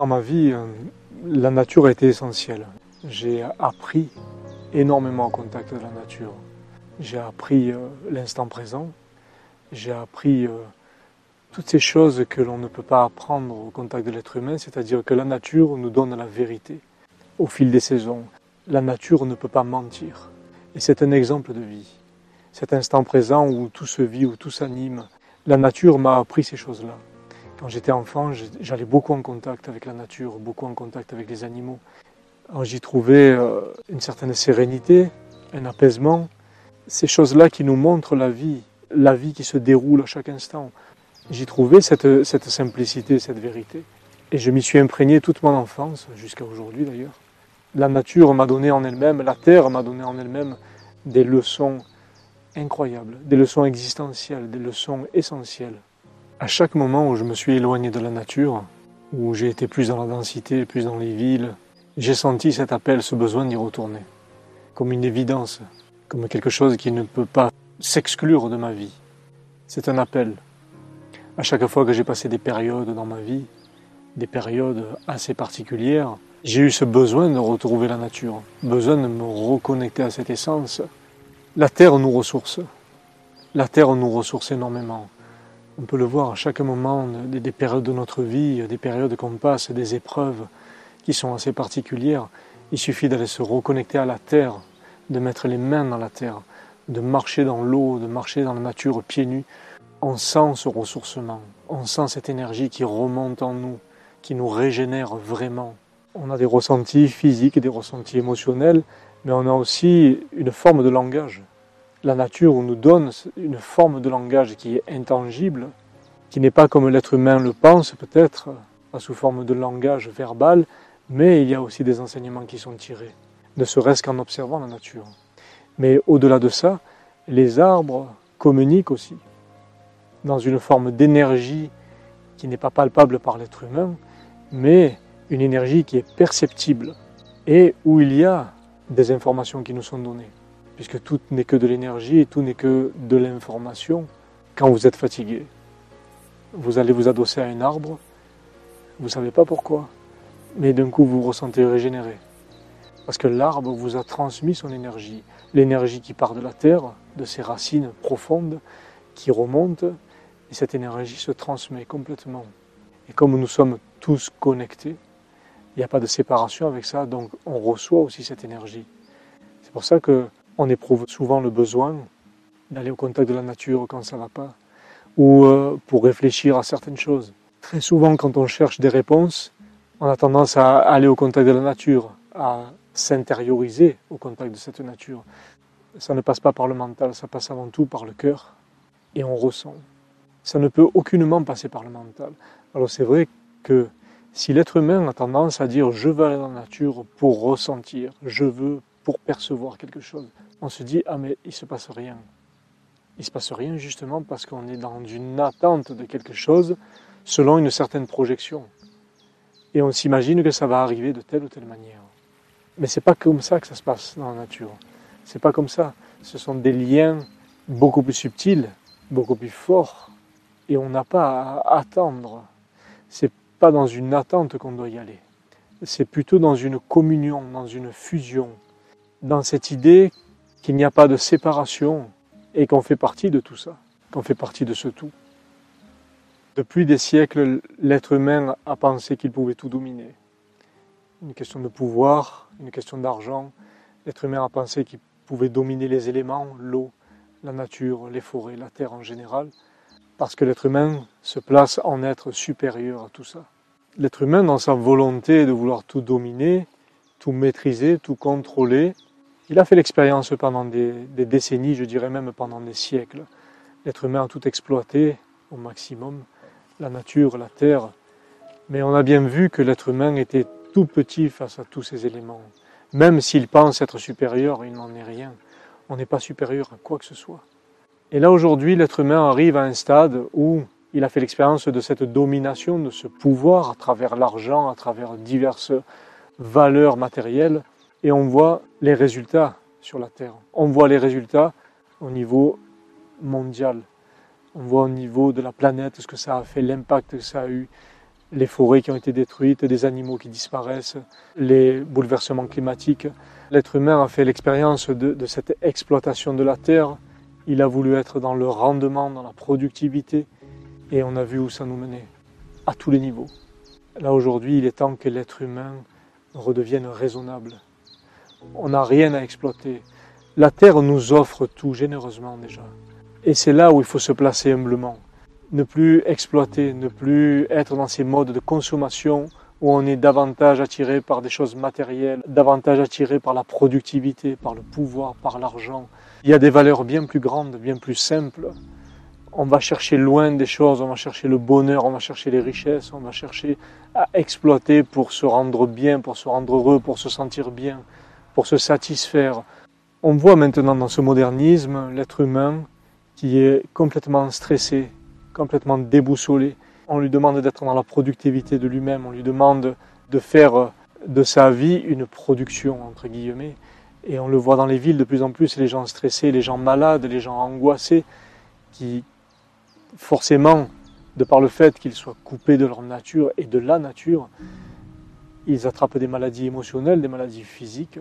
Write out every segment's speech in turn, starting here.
Dans ma vie, euh, la nature a été essentielle. J'ai appris énormément en contact de la nature. J'ai appris euh, l'instant présent. J'ai appris euh, toutes ces choses que l'on ne peut pas apprendre au contact de l'être humain, c'est-à-dire que la nature nous donne la vérité au fil des saisons. La nature ne peut pas mentir. Et c'est un exemple de vie. Cet instant présent où tout se vit, où tout s'anime. La nature m'a appris ces choses-là. Quand j'étais enfant, j'allais beaucoup en contact avec la nature, beaucoup en contact avec les animaux. J'y trouvais euh, une certaine sérénité, un apaisement. Ces choses-là qui nous montrent la vie, la vie qui se déroule à chaque instant. J'y trouvais cette, cette simplicité, cette vérité. Et je m'y suis imprégné toute mon enfance, jusqu'à aujourd'hui d'ailleurs. La nature m'a donné en elle-même, la terre m'a donné en elle-même des leçons incroyables, des leçons existentielles, des leçons essentielles. À chaque moment où je me suis éloigné de la nature, où j'ai été plus dans la densité, plus dans les villes, j'ai senti cet appel, ce besoin d'y retourner, comme une évidence, comme quelque chose qui ne peut pas s'exclure de ma vie. C'est un appel. À chaque fois que j'ai passé des périodes dans ma vie, des périodes assez particulières, j'ai eu ce besoin de retrouver la nature, besoin de me reconnecter à cette essence. La terre nous ressource. La terre nous ressource énormément. On peut le voir à chaque moment des, périodes de notre vie, des périodes qu'on passe, des épreuves qui sont assez particulières. Il suffit d'aller se reconnecter à la terre, de mettre les mains dans la terre, de marcher dans l'eau, de marcher dans la nature pieds nus. On sent ce ressourcement, on sent cette énergie qui remonte en nous, qui nous régénère vraiment. On a des ressentis physiques, des ressentis émotionnels, mais on a aussi une forme de langage la nature nous donne une forme de langage qui est intangible, qui n'est pas comme l'être humain le pense peut-être, pas sous forme de langage verbal, mais il y a aussi des enseignements qui sont tirés, ne serait-ce qu'en observant la nature. Mais au-delà de ça, les arbres communiquent aussi, dans une forme d'énergie qui n'est pas palpable par l'être humain, mais une énergie qui est perceptible et où il y a des informations qui nous sont données puisque tout n'est que de l'énergie et tout n'est que de l'information. Quand vous êtes fatigué, vous allez vous adosser à un arbre, vous ne savez pas pourquoi, mais d'un coup vous vous ressentez régénéré. Parce que l'arbre vous a transmis son énergie, l'énergie qui part de la terre, de ses racines profondes, qui remonte, et cette énergie se transmet complètement. Et comme nous sommes tous connectés, il n'y a pas de séparation avec ça, donc on reçoit aussi cette énergie. C'est pour ça que on éprouve souvent le besoin d'aller au contact de la nature quand ça ne va pas, ou euh, pour réfléchir à certaines choses. Très souvent, quand on cherche des réponses, on a tendance à aller au contact de la nature, à s'intérioriser au contact de cette nature. Ça ne passe pas par le mental, ça passe avant tout par le cœur, et on ressent. Ça ne peut aucunement passer par le mental. Alors c'est vrai que si l'être humain a tendance à dire je veux aller dans la nature pour ressentir, je veux pour percevoir quelque chose, on se dit ah mais il se passe rien. Il se passe rien justement parce qu'on est dans une attente de quelque chose selon une certaine projection. Et on s'imagine que ça va arriver de telle ou telle manière. Mais c'est pas comme ça que ça se passe dans la nature. C'est pas comme ça. Ce sont des liens beaucoup plus subtils, beaucoup plus forts. Et on n'a pas à attendre. C'est pas dans une attente qu'on doit y aller. C'est plutôt dans une communion, dans une fusion, dans cette idée qu'il n'y a pas de séparation et qu'on fait partie de tout ça, qu'on fait partie de ce tout. Depuis des siècles, l'être humain a pensé qu'il pouvait tout dominer. Une question de pouvoir, une question d'argent. L'être humain a pensé qu'il pouvait dominer les éléments, l'eau, la nature, les forêts, la terre en général, parce que l'être humain se place en être supérieur à tout ça. L'être humain, dans sa volonté de vouloir tout dominer, tout maîtriser, tout contrôler, il a fait l'expérience pendant des, décennies, je dirais même pendant des siècles. L'être humain a tout exploité au maximum, la nature, la terre. Mais on a bien vu que l'être humain était tout petit face à tous ces éléments. Même s'il pense être supérieur, il n'en est rien. On n'est pas supérieur à quoi que ce soit. Et là aujourd'hui, l'être humain arrive à un stade où il a fait l'expérience de cette domination, de ce pouvoir à travers l'argent, à travers diverses valeurs matérielles, et on voit les résultats sur la Terre. On voit les résultats au niveau mondial. On voit au niveau de la planète ce que ça a fait, l'impact que ça a eu. les forêts qui ont été détruites, des animaux qui disparaissent, les bouleversements climatiques. L'être humain a fait l'expérience de, cette exploitation de la terre. Il a voulu être dans le rendement, dans la productivité, et on a vu où ça nous menait, à tous les niveaux. Là aujourd'hui, il est temps que l'être humain redevienne raisonnable. On n'a rien à exploiter. La terre nous offre tout généreusement déjà. Et c'est là où il faut se placer humblement ne plus exploiter, ne plus être dans ces modes de consommation où on est davantage attiré par des choses matérielles, davantage attiré par la productivité, par le pouvoir, par l'argent. Il y a des valeurs bien plus grandes, bien plus simples. On va chercher loin des choses, on va chercher le bonheur, on va chercher les richesses, on va chercher à exploiter pour se rendre bien, pour se rendre heureux, pour se sentir bien, pour se satisfaire. On voit maintenant dans ce modernisme l'être humain qui est complètement stressé, complètement déboussolé. On lui demande d'être dans la productivité de lui-même, on lui demande de faire de sa vie une production, entre guillemets. Et on le voit dans les villes de plus en plus, les gens stressés, les gens malades, les gens angoissés, qui forcément, de par le fait qu'ils soient coupés de leur nature et de la nature, ils attrapent des maladies émotionnelles, des maladies physiques.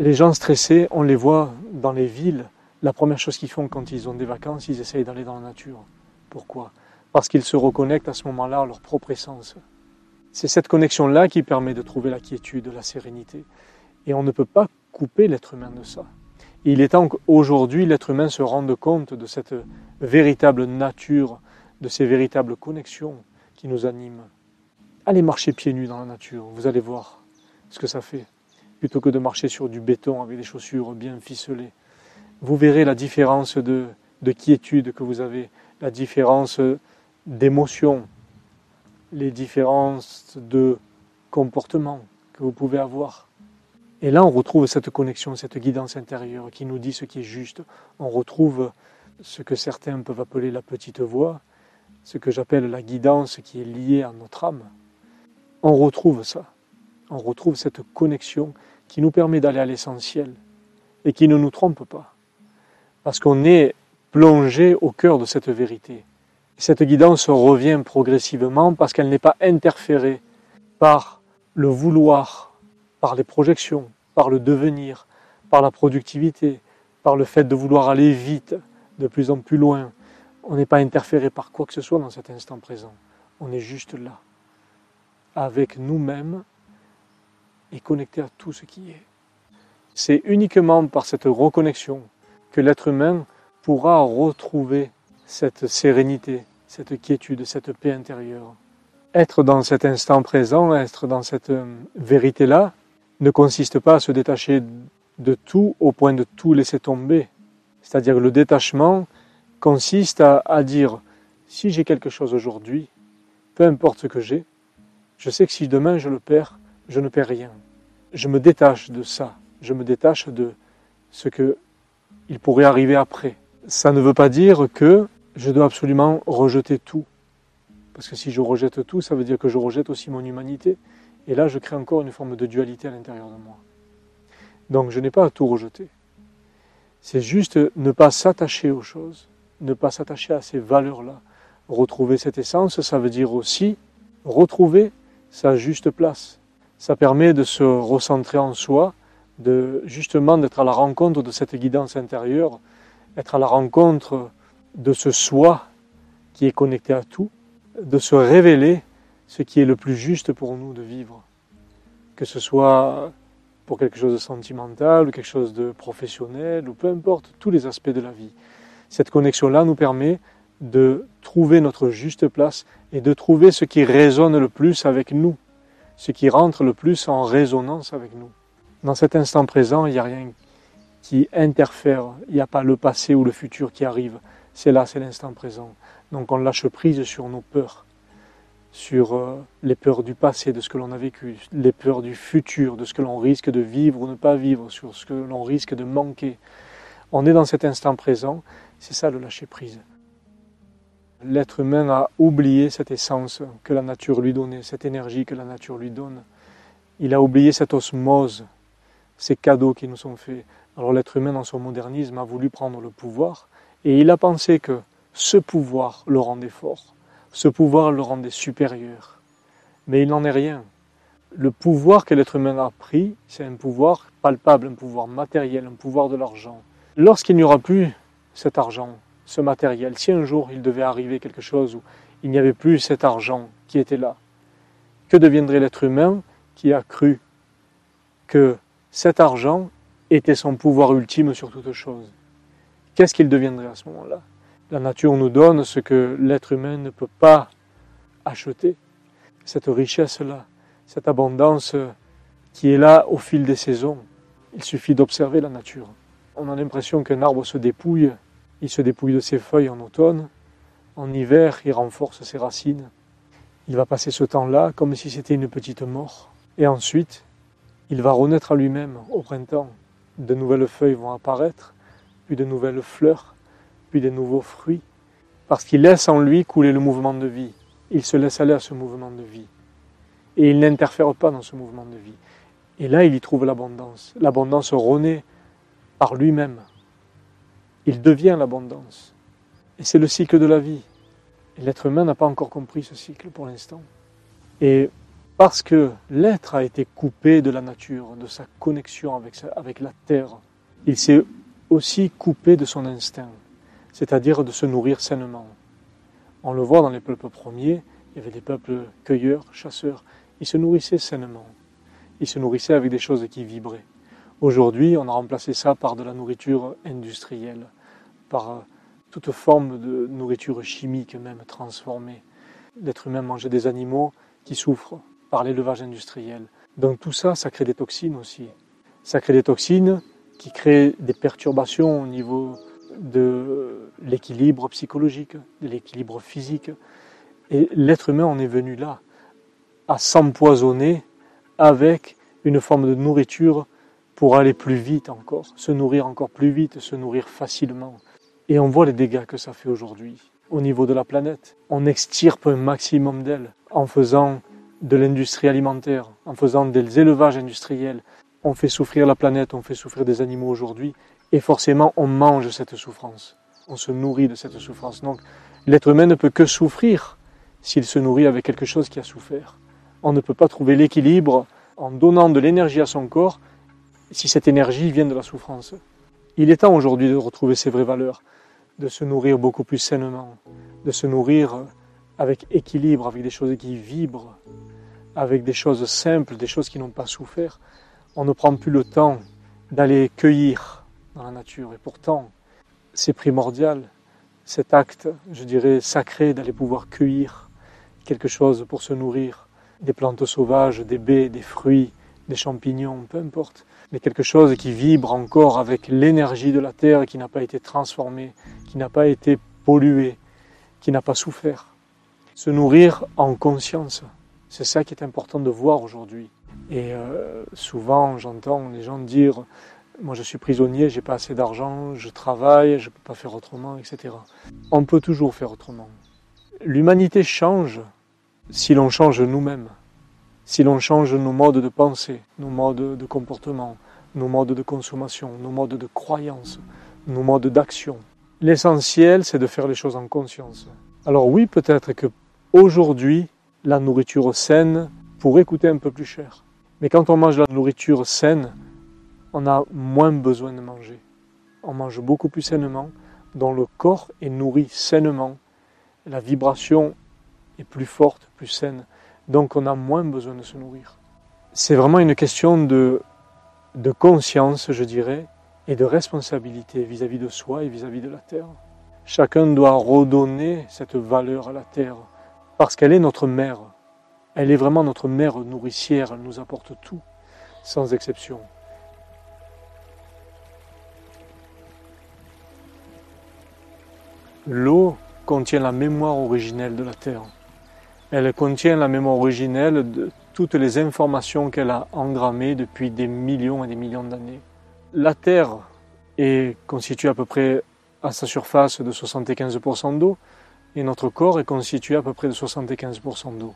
Les gens stressés, on les voit dans les villes, la première chose qu'ils font quand ils ont des vacances, ils essayent d'aller dans la nature. Pourquoi? Parce qu'ils se reconnectent à ce moment-là à leur propre essence. C'est cette connexion-là qui permet de trouver la quiétude, la sérénité. Et on ne peut pas couper l'être humain de ça. il est temps qu'aujourd'hui l'être humain se rende compte de cette véritable nature, de ces véritables connexions qui nous animent. Allez marcher pieds nus dans la nature, vous allez voir ce que ça fait, plutôt que de marcher sur du béton avec des chaussures bien ficelées. Vous verrez la différence de, de quiétude que vous avez, la différence d'émotion, les différences de comportement que vous pouvez avoir. Et là, on retrouve cette connexion, cette guidance intérieure qui nous dit ce qui est juste. On retrouve ce que certains peuvent appeler la petite voix, ce que j'appelle la guidance qui est liée à notre âme. On retrouve ça. On retrouve cette connexion qui nous permet d'aller à l'essentiel et qui ne nous trompe pas. Parce qu'on est plonger au cœur de cette vérité. Cette guidance revient progressivement parce qu'elle n'est pas interférée par le vouloir, par les projections, par le devenir, par la productivité, par le fait de vouloir aller vite, de plus en plus loin. On n'est pas interféré par quoi que ce soit dans cet instant présent. On est juste là, avec nous-mêmes et connecté à tout ce qui est. C'est uniquement par cette reconnexion que l'être humain pourra retrouver cette sérénité, cette quiétude, cette paix intérieure. Être dans cet instant présent, être dans cette euh, vérité-là, ne consiste pas à se détacher de tout au point de tout laisser tomber. C'est-à-dire que le détachement consiste à, à dire, si j'ai quelque chose aujourd'hui, peu importe ce que j'ai, je sais que si demain je le perds, je ne perds rien. Je me détache de ça, je me détache de ce que il pourrait arriver après ça ne veut pas dire que je dois absolument rejeter tout. Parce que si je rejette tout, ça veut dire que je rejette aussi mon humanité. Et là, je crée encore une forme de dualité à l'intérieur de moi. Donc je n'ai pas à tout rejeter. C'est juste ne pas s'attacher aux choses, ne pas s'attacher à ces valeurs-là. Retrouver cette essence, ça veut dire aussi retrouver sa juste place. Ça permet de se recentrer en soi, de justement d'être à la rencontre de cette guidance intérieure être à la rencontre de ce soi qui est connecté à tout, de se révéler ce qui est le plus juste pour nous de vivre. Que ce soit pour quelque chose de sentimental ou quelque chose de professionnel ou peu importe, tous les aspects de la vie. Cette connexion-là nous permet de trouver notre juste place et de trouver ce qui résonne le plus avec nous, ce qui rentre le plus en résonance avec nous. Dans cet instant présent, il n'y a rien qui interfère. Il n'y a pas le passé ou le futur qui arrive. C'est là, c'est l'instant présent. Donc on lâche prise sur nos peurs, sur euh, les peurs du passé, de ce que l'on a vécu, les peurs du futur, de ce que l'on risque de vivre ou ne pas vivre, sur ce que l'on risque de manquer. On est dans cet instant présent, c'est ça le lâcher prise. L'être humain a oublié cette essence que la nature lui donnait, cette énergie que la nature lui donne. Il a oublié cette osmose, ces cadeaux qui nous sont faits. Alors l'être humain, dans son modernisme, a voulu prendre le pouvoir et il a pensé que ce pouvoir le rendait fort, ce pouvoir le rendait supérieur. mais il n'en est rien. Le pouvoir que l'être humain a pris, c'est un pouvoir palpable, un pouvoir matériel, un pouvoir de l'argent. Lorsqu'il n'y aura plus cet argent, ce matériel, si un jour il devait arriver quelque chose où il n'y avait plus cet argent qui était là, que deviendrait l'être humain qui a cru que cet argent était son pouvoir ultime sur toute chose? Qu'est-ce qu'il deviendrait à ce moment-là? La nature nous donne ce que l'être humain ne peut pas acheter, cette richesse-là, cette abondance qui est là au fil des saisons. Il suffit d'observer la nature. On a l'impression qu'un arbre se dépouille, il se dépouille de ses feuilles en automne, en hiver il renforce ses racines, il va passer ce temps-là comme si c'était une petite mort, et ensuite il va renaître à lui-même au printemps. De nouvelles feuilles vont apparaître, puis de nouvelles fleurs, puis de nouveaux fruits, parce qu'il laisse en lui couler le mouvement de vie. Il se laisse aller à ce mouvement de vie. Et il n'interfère pas dans ce mouvement de vie. Et là, il y trouve l'abondance. L'abondance renaît par lui-même. Il devient l'abondance. Et c'est le cycle de la vie. Et l'être humain n'a pas encore compris ce cycle pour l'instant. Et parce que l'être a été coupé de la nature, de sa connexion avec, avec la terre, il s'est aussi coupé de son instinct, c'est-à-dire de se nourrir sainement. On le voit dans les peuples premiers, il y avait des peuples cueilleurs, chasseurs, ils se nourrissaient sainement. Ils se nourrissaient avec des choses qui vibraient. Aujourd'hui, on a remplacé ça par de la nourriture industrielle, par euh, toute forme de nourriture chimique même transformée. L'être humain mangeait des animaux qui souffrent par l'élevage industriel. Donc tout ça, ça crée des toxines aussi. Ça crée des toxines qui créent des perturbations au niveau de l'équilibre psychologique, de l'équilibre physique. Et l'être humain en est venu là, à s'empoisonner avec une forme de nourriture pour aller plus vite encore, se nourrir encore plus vite, se nourrir facilement. Et on voit les dégâts que ça fait aujourd'hui au niveau de la planète. On extirpe un maximum d'elle en faisant de l'industrie alimentaire, en faisant des élevages industriels. On fait souffrir la planète, on fait souffrir des animaux aujourd'hui, et forcément on mange cette souffrance. On se nourrit de cette souffrance. Donc l'être humain ne peut que souffrir s'il se nourrit avec quelque chose qui a souffert. On ne peut pas trouver l'équilibre en donnant de l'énergie à son corps si cette énergie vient de la souffrance. Il est temps aujourd'hui de retrouver ses vraies valeurs de se nourrir beaucoup plus sainement, de se nourrir avec équilibre, avec des choses qui vibrent, avec des choses simples, des choses qui n'ont pas souffert. On ne prend plus le temps d'aller cueillir dans la nature. Et pourtant, c'est primordial, cet acte, je dirais, sacré d'aller pouvoir cueillir quelque chose pour se nourrir, des plantes sauvages, des baies, des fruits, des champignons, peu importe mais quelque chose qui vibre encore avec l'énergie de la terre qui n'a pas été transformée, qui n'a pas été polluée, qui n'a pas souffert. Se nourrir en conscience, c'est ça qui est important de voir aujourd'hui. Et euh, souvent, j'entends les gens dire Moi, je suis prisonnier, j'ai pas assez d'argent, je travaille, je peux pas faire autrement, etc. On peut toujours faire autrement. L'humanité change si l'on change nous-mêmes si l'on change nos modes de pensée, nos modes de comportement, nos modes de consommation, nos modes de croyance, nos modes d'action. L'essentiel, c'est de faire les choses en conscience. Alors oui, peut-être que aujourd'hui, la nourriture saine pourrait coûter un peu plus cher. Mais quand on mange la nourriture saine, on a moins besoin de manger. On mange beaucoup plus sainement, dont le corps est nourri sainement. La vibration est plus forte, plus saine. Donc on a moins besoin de se nourrir. C'est vraiment une question de, conscience, je dirais, et de responsabilité vis-à-vis de soi et vis-à-vis de la terre. Chacun doit redonner cette valeur à la terre, parce qu'elle est notre mère. Elle est vraiment notre mère nourricière, elle nous apporte tout, sans exception. L'eau contient la mémoire originelle de la terre. Elle contient la mémoire originelle de toutes les informations qu'elle a engrammées depuis des millions et des millions d'années. La Terre est constituée à peu près à sa surface de 75% d'eau et notre corps est constitué à peu près de 75% d'eau.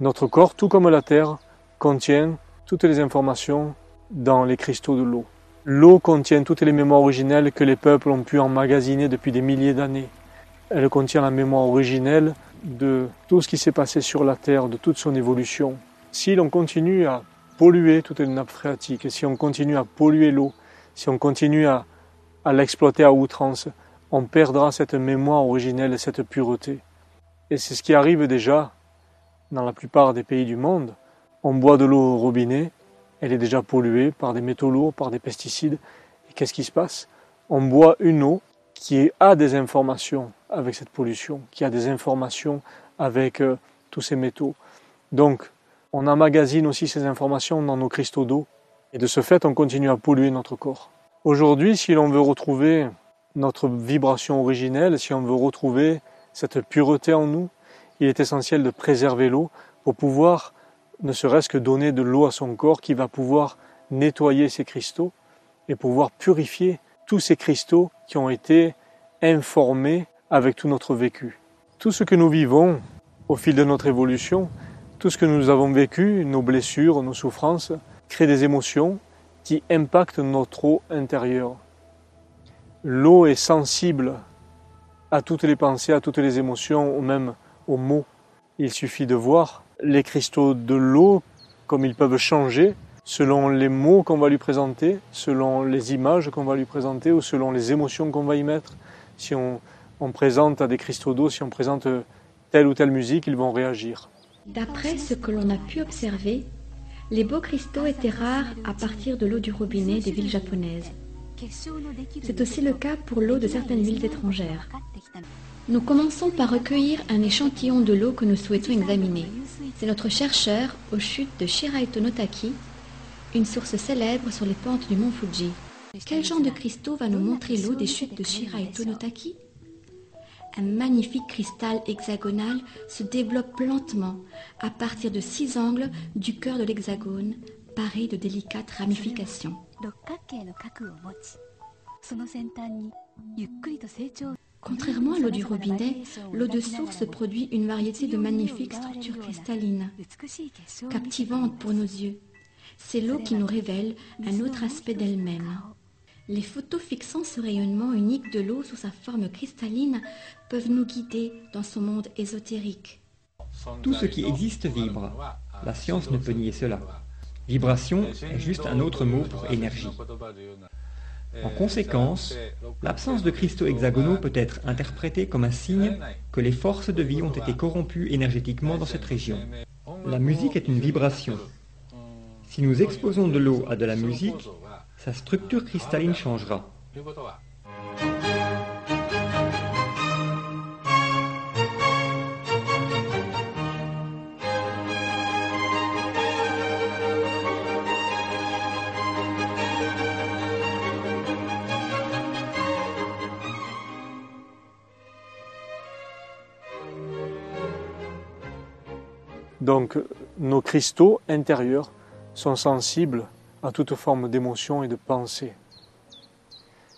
Notre corps, tout comme la Terre, contient toutes les informations dans les cristaux de l'eau. L'eau contient toutes les mémoires originelles que les peuples ont pu emmagasiner depuis des milliers d'années. Elle contient la mémoire originelle de tout ce qui s'est passé sur la Terre, de toute son évolution. Si l'on continue à polluer toutes les nappes phréatiques, si on continue à polluer l'eau, si on continue à, à l'exploiter à outrance, on perdra cette mémoire originelle et cette pureté. Et c'est ce qui arrive déjà dans la plupart des pays du monde. On boit de l'eau au robinet, elle est déjà polluée par des métaux lourds, par des pesticides. Et qu'est-ce qui se passe? On boit une eau qui a des informations avec cette pollution, qui a des informations avec euh, tous ces métaux. Donc, on emmagasine aussi ces informations dans nos cristaux d'eau, et de ce fait, on continue à polluer notre corps. Aujourd'hui, si l'on veut retrouver notre vibration originelle, si on veut retrouver cette pureté en nous, il est essentiel de préserver l'eau pour pouvoir ne serait-ce que donner de l'eau à son corps qui va pouvoir nettoyer ces cristaux et pouvoir purifier tous ces cristaux qui ont été informés avec tout notre vécu. Tout ce que nous vivons au fil de notre évolution, tout ce que nous avons vécu, nos blessures, nos souffrances, crée des émotions qui impactent notre eau intérieure. L'eau est sensible à toutes les pensées, à toutes les émotions, ou même aux mots. Il suffit de voir les cristaux de l'eau comme ils peuvent changer selon les mots qu'on va lui présenter, selon les images qu'on va lui présenter ou selon les émotions qu'on va y mettre. Si on, présente à des cristaux d'eau, si on présente telle ou telle musique, ils vont réagir. D'après ce que l'on a pu observer, les beaux cristaux étaient rares à partir de l'eau du robinet des villes japonaises. C'est aussi le cas pour l'eau de certaines villes étrangères. Nous commençons par recueillir un échantillon de l'eau que nous souhaitons examiner. C'est notre chercheur aux chutes de Shiraito Notaki, une source célèbre sur les pentes du mont Fuji. Quel genre de cristaux va nous montrer l'eau des chutes de Shiraito Notaki Un magnifique cristal hexagonal se développe lentement à partir de six angles du cœur de l'hexagone, paré de délicates ramifications. Contrairement à l'eau du robinet, l'eau de source produit une variété de magnifiques structures cristallines, captivantes pour nos yeux. C'est l'eau qui nous révèle un autre aspect d'elle-même. Les photos fixant ce rayonnement unique de l'eau sous sa forme cristalline peuvent nous guider dans son monde ésotérique. Tout ce qui existe vibre. La science ne peut nier cela. Vibration est juste un autre mot pour énergie. En conséquence, l'absence de cristaux hexagonaux peut être interprétée comme un signe que les forces de vie ont été corrompues énergétiquement dans cette région. La musique est une vibration. Si nous exposons de l'eau à de la musique, sa structure cristalline changera. Donc nos cristaux intérieurs sont sensibles à toute forme d'émotion et de pensée.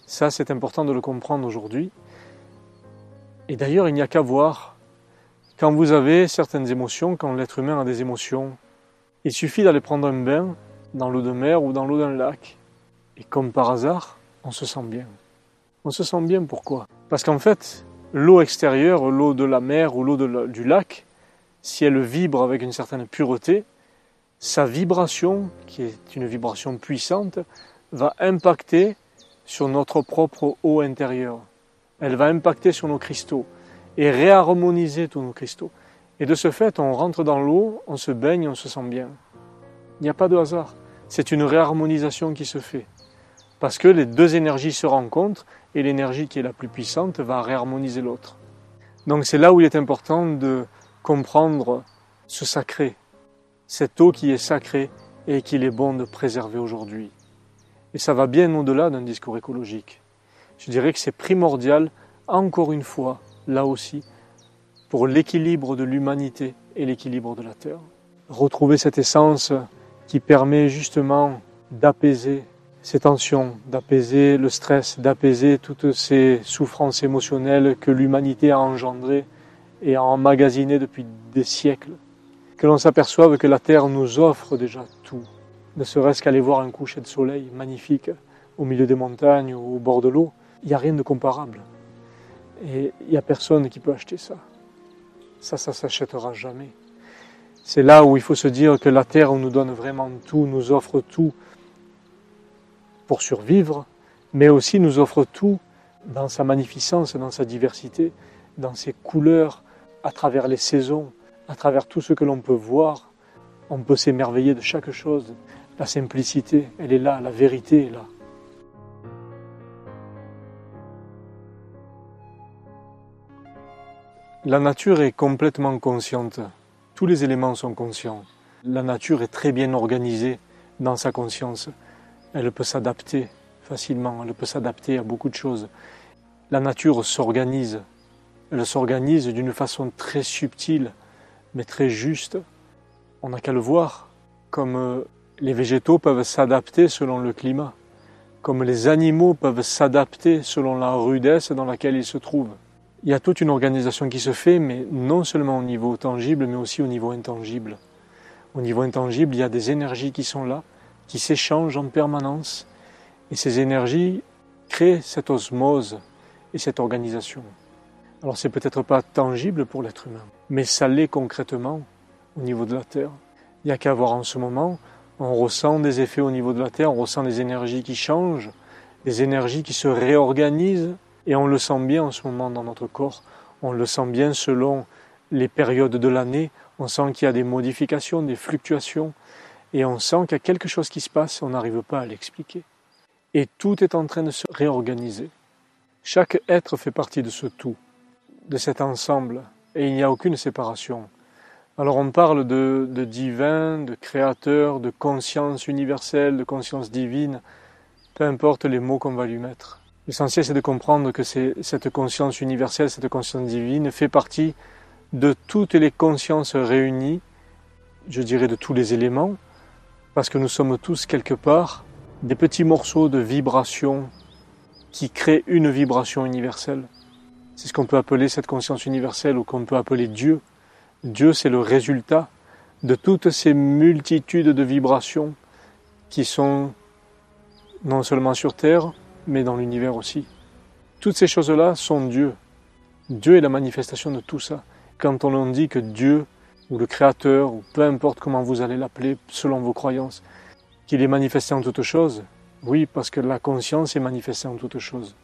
Ça, c'est important de le comprendre aujourd'hui. Et d'ailleurs, il n'y a qu'à voir. Quand vous avez certaines émotions, quand l'être humain a des émotions, il suffit d'aller prendre un bain dans l'eau de mer ou dans l'eau d'un lac. Et comme par hasard, on se sent bien. On se sent bien pourquoi? Parce qu'en fait, l'eau extérieure, l'eau de la mer ou l'eau du lac, si elle vibre avec une certaine pureté, sa vibration, qui est une vibration puissante, va impacter sur notre propre eau intérieure. Elle va impacter sur nos cristaux et réharmoniser tous nos cristaux. Et de ce fait, on rentre dans l'eau, on se baigne, on se sent bien. Il n'y a pas de hasard. C'est une réharmonisation qui se fait. Parce que les deux énergies se rencontrent et l'énergie qui est la plus puissante va réharmoniser l'autre. Donc c'est là où il est important de comprendre ce sacré, cette eau qui est sacrée et qu'il est bon de préserver aujourd'hui. Et ça va bien au-delà d'un discours écologique. Je dirais que c'est primordial, encore une fois, là aussi, pour l'équilibre de l'humanité et l'équilibre de la Terre. Retrouver cette essence qui permet justement d'apaiser ces tensions, d'apaiser le stress, d'apaiser toutes ces souffrances émotionnelles que l'humanité a engendrées et a emmagasinées depuis des siècles que l'on s'aperçoive que la Terre nous offre déjà tout, ne serait-ce qu'aller voir un coucher de soleil magnifique au milieu des montagnes ou au bord de l'eau, il n'y a rien de comparable. Et il n'y a personne qui peut acheter ça. Ça, ça s'achètera jamais. C'est là où il faut se dire que la terre nous donne vraiment tout, nous offre tout pour survivre, mais aussi nous offre tout dans sa magnificence, dans sa diversité, dans ses couleurs, à travers les saisons, à travers tout ce que l'on peut voir. On peut s'émerveiller de chaque chose. La simplicité, elle est là, la vérité est là. La nature est complètement consciente. Tous les éléments sont conscients. La nature est très bien organisée dans sa conscience. Elle peut s'adapter facilement, elle peut s'adapter à beaucoup de choses. La nature s'organise. Elle s'organise d'une façon très subtile, mais très juste. On n'a qu'à le voir, comme euh, les végétaux peuvent s'adapter selon le climat, comme les animaux peuvent s'adapter selon la rudesse dans laquelle ils se trouvent il y a toute une organisation qui se fait, mais non seulement au niveau tangible, mais aussi au niveau intangible. Au niveau intangible, il y a des énergies qui sont là, qui s'échangent en permanence, et ces énergies créent cette osmose et cette organisation. Alors c'est peut-être pas tangible pour l'être humain, mais ça l'est concrètement au niveau de la Terre. Il n'y a qu'à voir en ce moment, on ressent des effets au niveau de la Terre, on ressent des énergies qui changent, des énergies qui se réorganisent et on le sent bien en ce moment dans notre corps, on le sent bien selon les périodes de l'année, on sent qu'il y a des modifications, des fluctuations, et on sent qu'il y a quelque chose qui se passe, on n'arrive pas à l'expliquer. Et tout est en train de se réorganiser. Chaque être fait partie de ce tout, de cet ensemble, et il n'y a aucune séparation. Alors on parle de, divin, de créateur, de conscience universelle, de conscience divine, peu importe les mots qu'on va lui mettre. L'essentiel, c'est de comprendre que cette conscience universelle, cette conscience divine, fait partie de toutes les consciences réunies, je dirais de tous les éléments, parce que nous sommes tous quelque part des petits morceaux de vibration qui créent une vibration universelle. C'est ce qu'on peut appeler cette conscience universelle ou qu'on peut appeler Dieu. Dieu, c'est le résultat de toutes ces multitudes de vibrations qui sont non seulement sur Terre, mais dans l'univers aussi. Toutes ces choses-là sont Dieu. Dieu est la manifestation de tout ça. Quand on dit que Dieu, ou le Créateur, ou peu importe comment vous allez l'appeler selon vos croyances, qu'il est manifesté en toutes choses, oui, parce que la conscience est manifestée en toutes choses.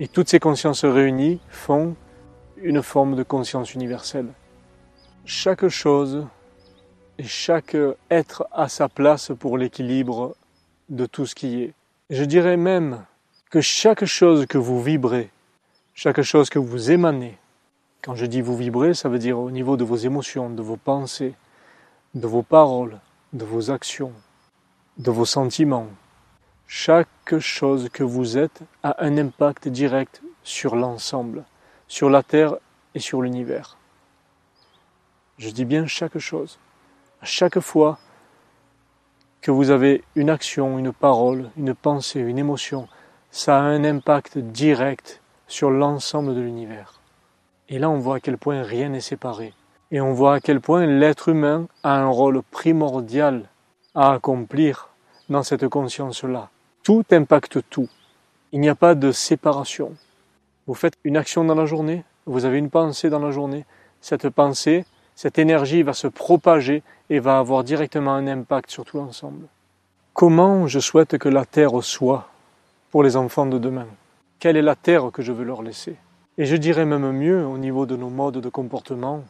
Et toutes ces consciences réunies font une forme de conscience universelle. Chaque chose et chaque être a sa place pour l'équilibre de tout ce qui est. Je dirais même que chaque chose que vous vibrez, chaque chose que vous émanez, quand je dis vous vibrez, ça veut dire au niveau de vos émotions, de vos pensées, de vos paroles, de vos actions, de vos sentiments. Chaque chose que vous êtes a un impact direct sur l'ensemble, sur la Terre et sur l'univers. Je dis bien chaque chose. Chaque fois que vous avez une action, une parole, une pensée, une émotion, ça a un impact direct sur l'ensemble de l'univers. Et là, on voit à quel point rien n'est séparé. Et on voit à quel point l'être humain a un rôle primordial à accomplir dans cette conscience-là. Tout impacte tout. Il n'y a pas de séparation. Vous faites une action dans la journée, vous avez une pensée dans la journée. Cette pensée, cette énergie va se propager et va avoir directement un impact sur tout l'ensemble. Comment je souhaite que la terre soit pour les enfants de demain? Quelle est la terre que je veux leur laisser? Et je dirais même mieux au niveau de nos modes de comportement,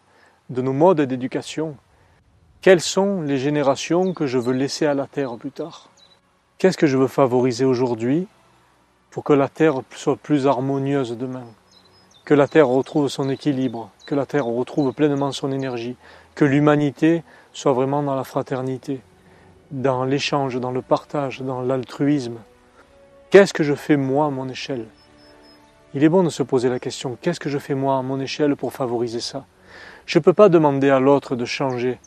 de nos modes d'éducation. Quelles sont les générations que je veux laisser à la terre plus tard? Qu'est-ce que je veux favoriser aujourd'hui pour que la terre soit plus harmonieuse demain? Que la Terre retrouve son équilibre, que la Terre retrouve pleinement son énergie, que l'humanité soit vraiment dans la fraternité, dans l'échange, dans le partage, dans l'altruisme. Qu'est-ce que je fais moi à mon échelle? Il est bon de se poser la question, qu'est-ce que je fais moi à mon échelle pour favoriser ça? Je ne peux pas demander à l'autre de changer,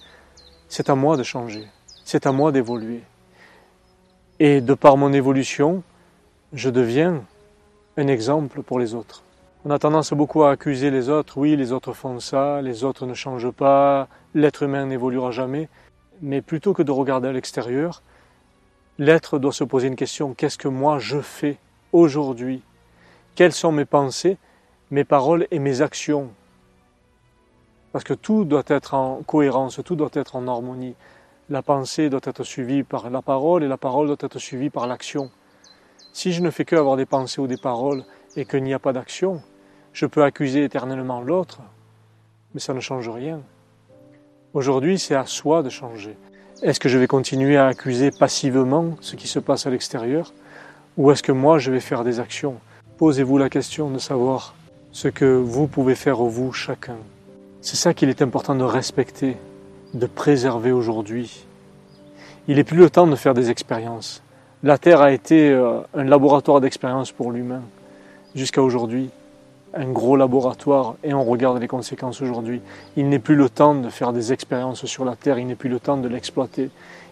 c'est à moi de changer, c'est à moi d'évoluer. Et de par mon évolution, je deviens un exemple pour les autres. On a tendance beaucoup à accuser les autres. Oui, les autres font ça, les autres ne changent pas, l'être humain n'évoluera jamais. Mais plutôt que de regarder à l'extérieur, l'être doit se poser une question. Qu'est-ce que moi je fais aujourd'hui? Quelles sont mes pensées mes paroles et mes actions? Parce que tout doit être en cohérence, tout doit être en harmonie. La pensée doit être suivie par la parole et la parole doit être suivie par l'action. Si je ne fais que avoir des pensées ou des paroles et qu'il n'y a pas d'action, je peux accuser éternellement l'autre, mais ça ne change rien. Aujourd'hui, c'est à soi de changer. Est-ce que je vais continuer à accuser passivement ce qui se passe à l'extérieur ou est-ce que moi je vais faire des actions? Posez-vous la question de savoir ce que vous pouvez faire vous chacun. C'est ça qu'il est important de respecter, de préserver aujourd'hui. Il n'est plus le temps de faire des expériences. La Terre a été euh, un laboratoire d'expérience pour l'humain jusqu'à aujourd'hui un gros laboratoire et on regarde les conséquences aujourd'hui. Il n'est plus le temps de faire des expériences sur la Terre, il n'est plus le temps de l'exploiter.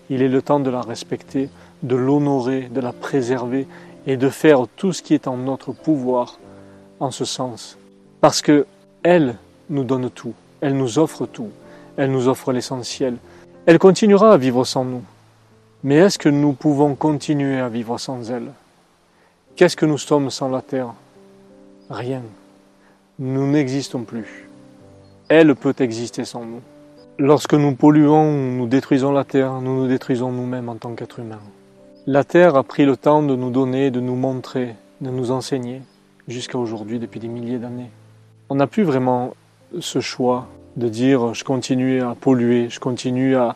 Il est le temps de la respecter, de l'honorer, de la préserver et de faire tout ce qui est en notre pouvoir en ce sens. Parce que elle nous donne tout, elle nous offre tout, elle nous offre l'essentiel. Elle continuera à vivre sans nous. Mais est-ce que nous pouvons continuer à vivre sans elle? Qu'est-ce que nous sommes sans la Terre? Rien nous n'existons plus. Elle peut exister sans nous. Lorsque nous polluons, nous détruisons la Terre, nous nous détruisons nous-mêmes en tant qu'êtres humains. La Terre a pris le temps de nous donner, de nous montrer, de nous enseigner, jusqu'à aujourd'hui, depuis des milliers d'années. On n'a plus vraiment ce choix de dire je continue à polluer, je continue à,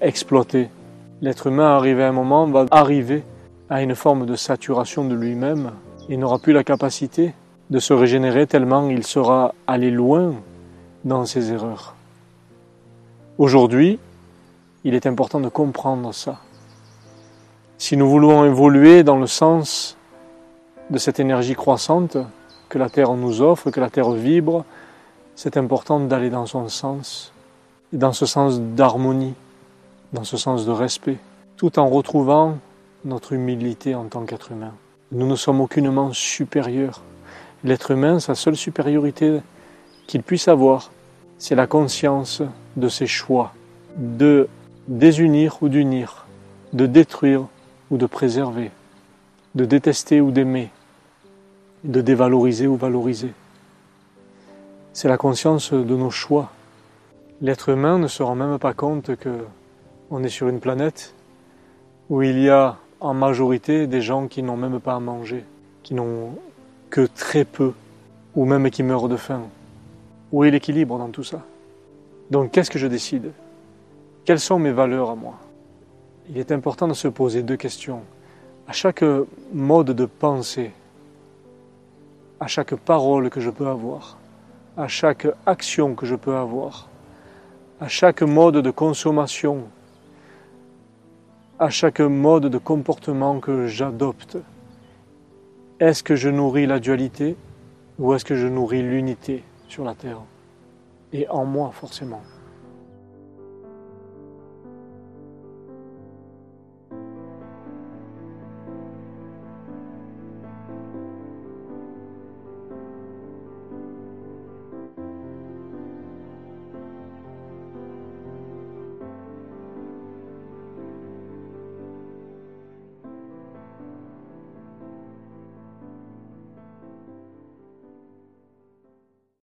exploiter. L'être humain, arrivé à un moment, va arriver à une forme de saturation de lui-même. Il n'aura plus la capacité de se régénérer tellement il sera allé loin dans ses erreurs. Aujourd'hui, il est important de comprendre ça. Si nous voulons évoluer dans le sens de cette énergie croissante que la Terre nous offre, que la Terre vibre, c'est important d'aller dans son sens, dans ce sens d'harmonie, dans ce sens de respect, tout en retrouvant notre humilité en tant qu'être humain. Nous ne sommes aucunement supérieurs L'être humain, sa seule supériorité qu'il puisse avoir, c'est la conscience de ses choix, de désunir ou d'unir, de détruire ou de préserver, de détester ou d'aimer, de dévaloriser ou valoriser. C'est la conscience de nos choix. L'être humain ne se rend même pas compte que on est sur une planète où il y a en majorité des gens qui n'ont même pas à manger, qui n'ont que très peu, ou même qui meurent de faim. Où est l'équilibre dans tout ça? Donc qu'est-ce que je décide? Quelles sont mes valeurs à moi? Il est important de se poser deux questions. À chaque mode de pensée, à chaque parole que je peux avoir, à chaque action que je peux avoir, à chaque mode de consommation, à chaque mode de comportement que j'adopte, est-ce que je nourris la dualité ou est-ce que je nourris l'unité sur la terre Et en moi forcément?